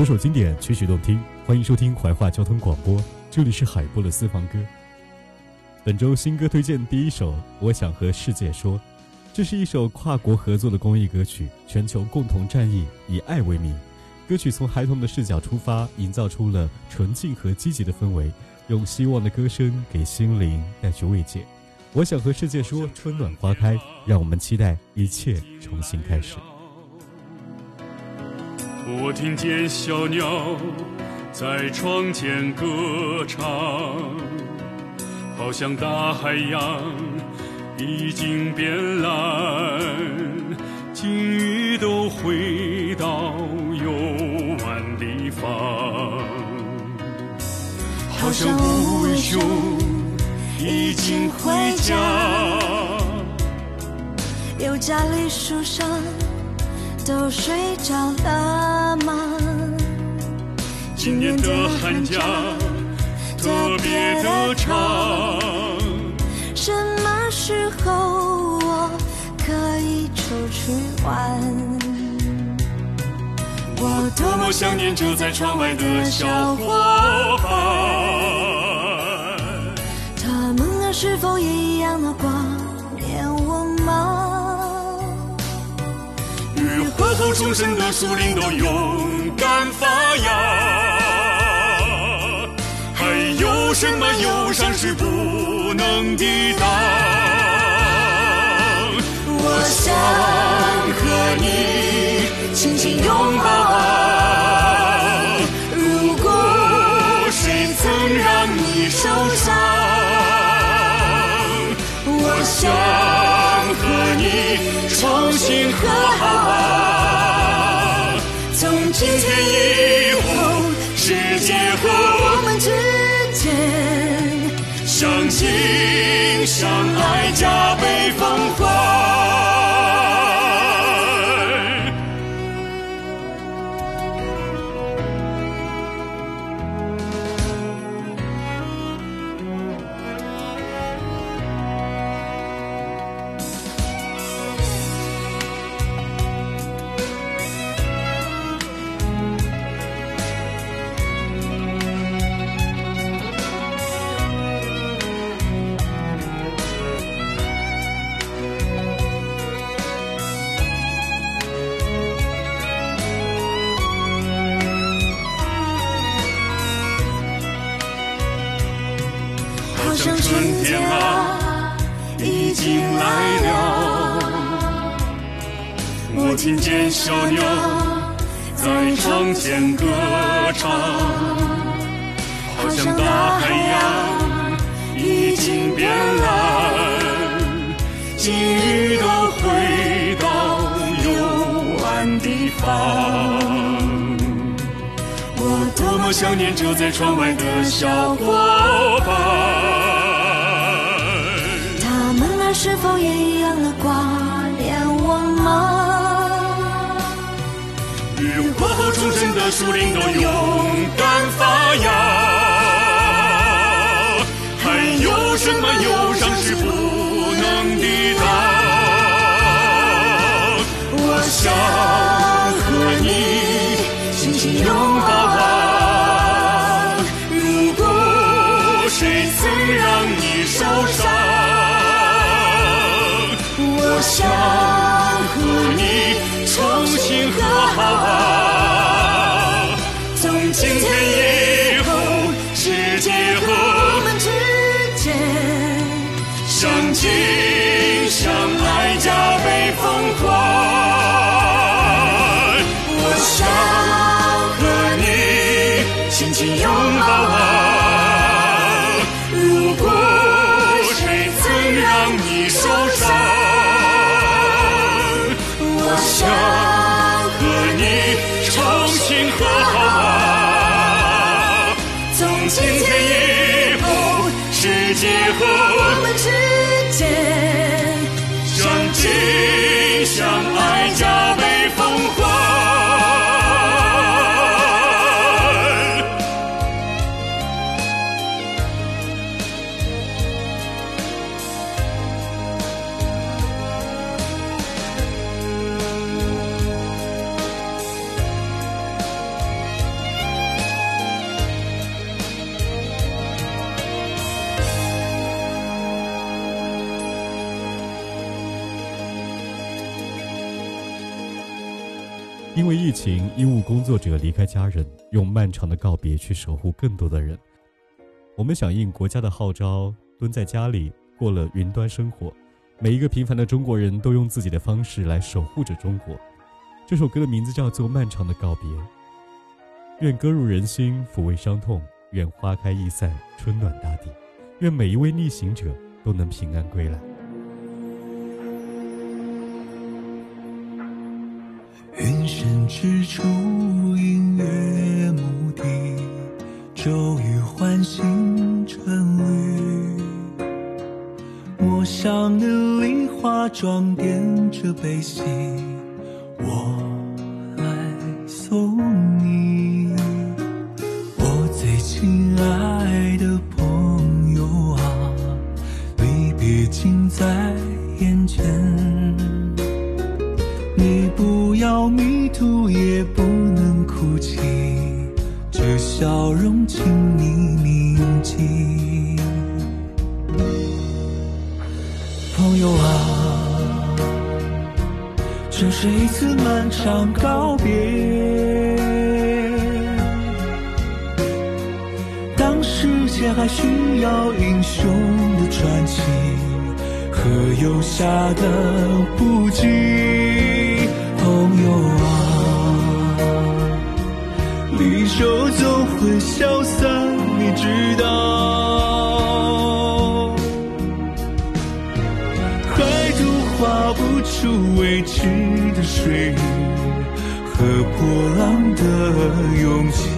首首经典，曲曲动听，欢迎收听怀化交通广播，这里是海波的私房歌。本周新歌推荐第一首《我想和世界说》，这是一首跨国合作的公益歌曲，全球共同战役，以爱为名。歌曲从孩童的视角出发，营造出了纯净和积极的氛围，用希望的歌声给心灵带去慰藉。我想和世界说，春暖花开，让我们期待一切重新开始。我听见小鸟在窗前歌唱，好像大海洋已经变蓝，鲸鱼都回到游玩地方，好像无尾熊已经回家，有家里树上。都睡着了吗？今年的寒假特别的长，什么时候我可以出去玩？我多么想念着在窗外的小伙伴，他们啊是否也一样的挂候重生的树林都勇敢发芽，还有什么忧伤是不能抵挡？我想和你紧紧拥抱重新和好吧！从今天以后，世界和我们之间，相亲相爱，加倍奉还。听见小鸟在窗前歌唱，好像大海洋已经变蓝，鲸鱼都回到幽暗地方。我多么想念着在窗外的小伙伴，他们啊是否也一样的挂念我吗？吗？过后重生的树林都勇敢发芽，还有什么忧伤是不能抵挡？我想和你紧紧拥抱结合，我们之因为疫情，医务工作者离开家人，用漫长的告别去守护更多的人。我们响应国家的号召，蹲在家里过了云端生活。每一个平凡的中国人都用自己的方式来守护着中国。这首歌的名字叫做《漫长的告别》。愿歌入人心，抚慰伤痛；愿花开易散，春暖大地；愿每一位逆行者都能平安归来。深之处，隐约目的，骤雨唤醒春绿。陌上的梨花装点着悲喜，界还需要英雄的传奇。和游侠的不羁，朋友啊，离愁总会消散，你知道。海都画不出未知的水域和波浪的勇气。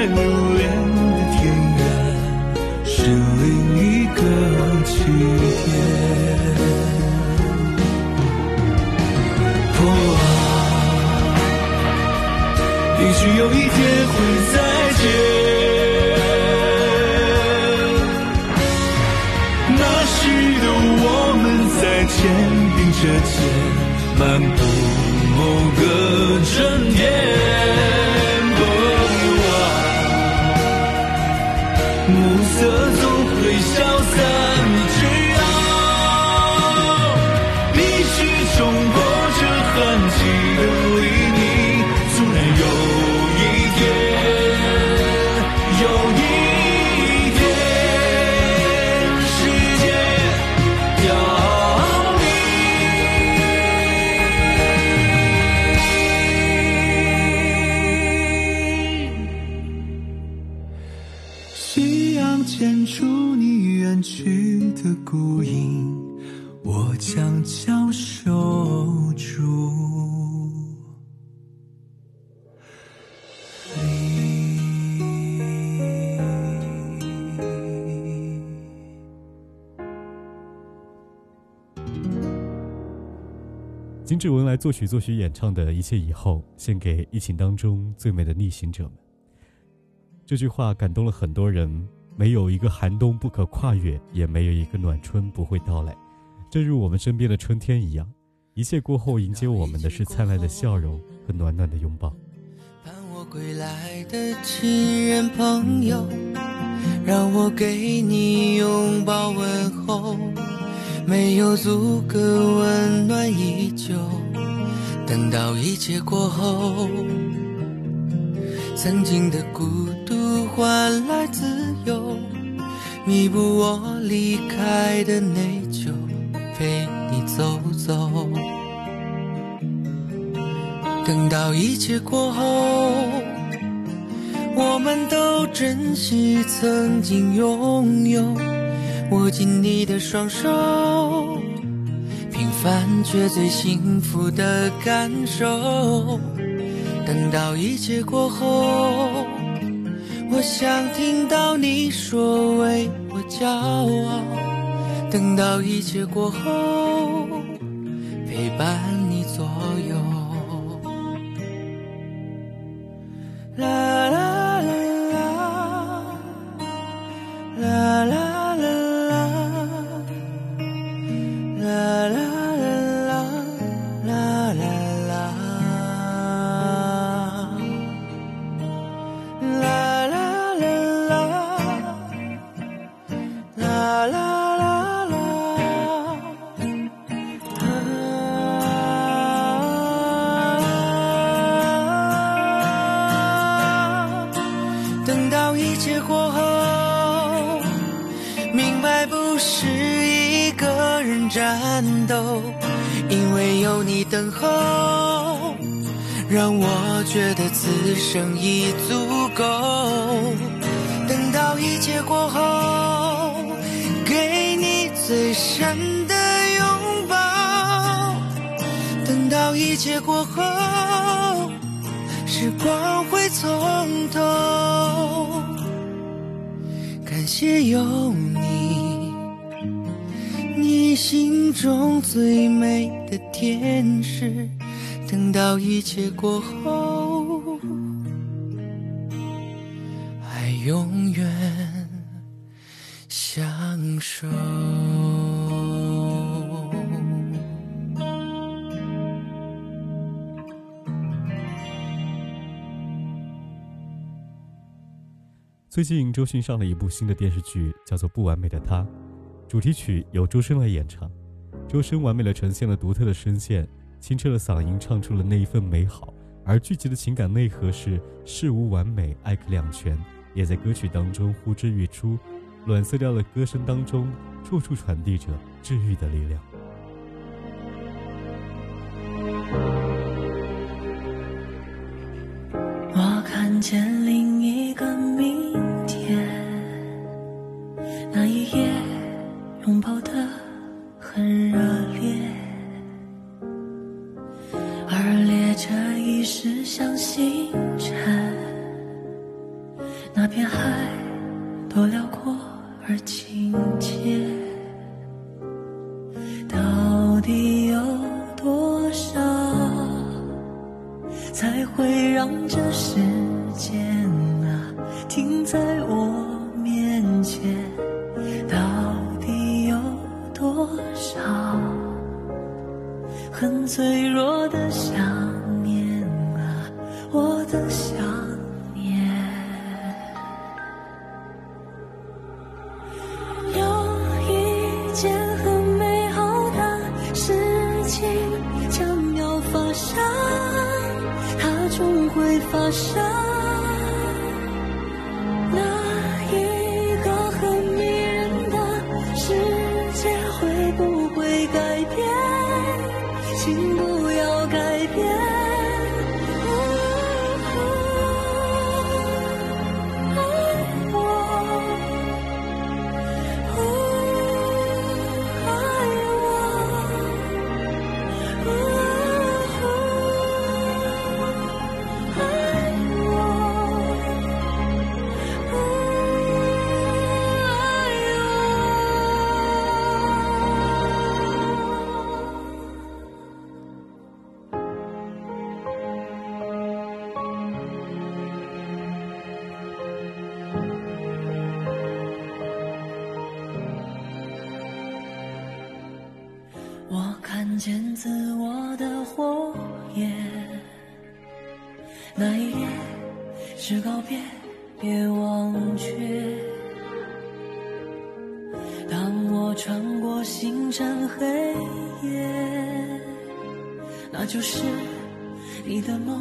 在流连的田园是另一个起点。我啊也许有一天会再见 Peter. 金志文来作曲、作曲、演唱的一切以后，献给疫情当中最美的逆行者们。这句话感动了很多人。没有一个寒冬不可跨越，也没有一个暖春不会到来。正如我们身边的春天一样，一切过后迎接我们的是灿烂的笑容和暖暖的拥抱。盼我归来的亲人朋友，让我给你拥抱问候。没有足够温暖依旧，等到一切过后，曾经的孤独换来自由，弥补我离开的内疚，陪你走走。等到一切过后，我们都珍惜曾经拥有。握紧你的双手，平凡却最幸福的感受。等到一切过后，我想听到你说为我骄傲。等到一切过后，此生已足够。等到一切过后，给你最深的拥抱。等到一切过后，时光会从头。感谢有你。你心中最美的天使，等到一切过后，永远相守。最近周迅上了一部新的电视剧，叫做《不完美的他》。主题曲由周深来演唱，周深完美的呈现了独特的声线，清澈的嗓音唱出了那一份美好，而剧集的情感内核是事无完美，爱可两全，也在歌曲当中呼之欲出，暖色调的歌声当中，处处传递着治愈的力量。我看见另一个明天，那一夜。拥抱的很热烈，而列车已驶向星一件很美好的事情将要发生，它终会发生。见自我的火焰。那一夜是告别，别忘却。当我穿过星辰黑夜，那就是你的梦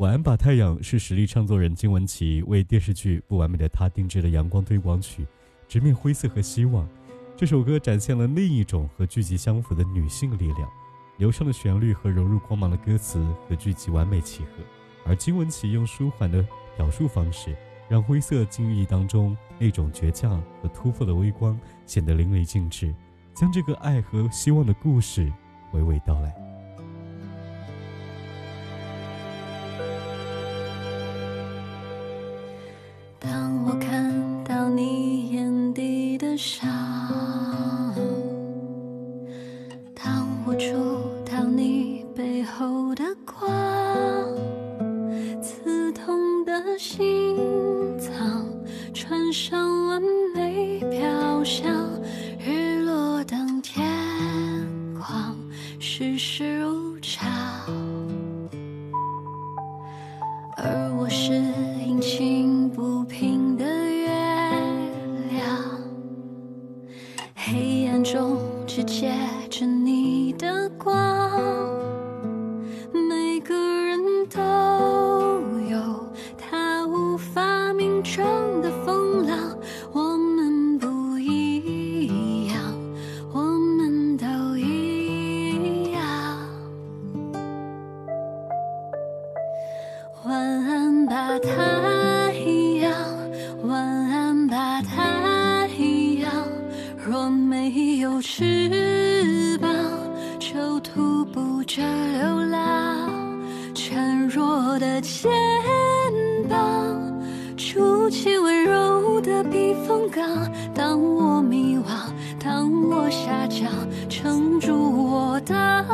晚安吧，太阳是实力唱作人金玟岐为电视剧《不完美的她》定制的阳光推广曲，直面灰色和希望。这首歌展现了另一种和剧集相符的女性力量，流畅的旋律和融入光芒的歌词和剧集完美契合。而金玟岐用舒缓的表述方式，让灰色境遇当中那种倔强和突破的微光显得淋漓尽致，将这个爱和希望的故事娓娓道来。山。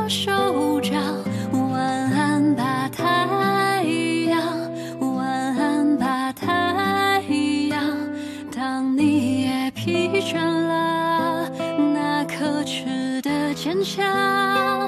手掌。晚安吧，太阳，晚安吧，太阳。当你也疲倦了，那可耻的坚强。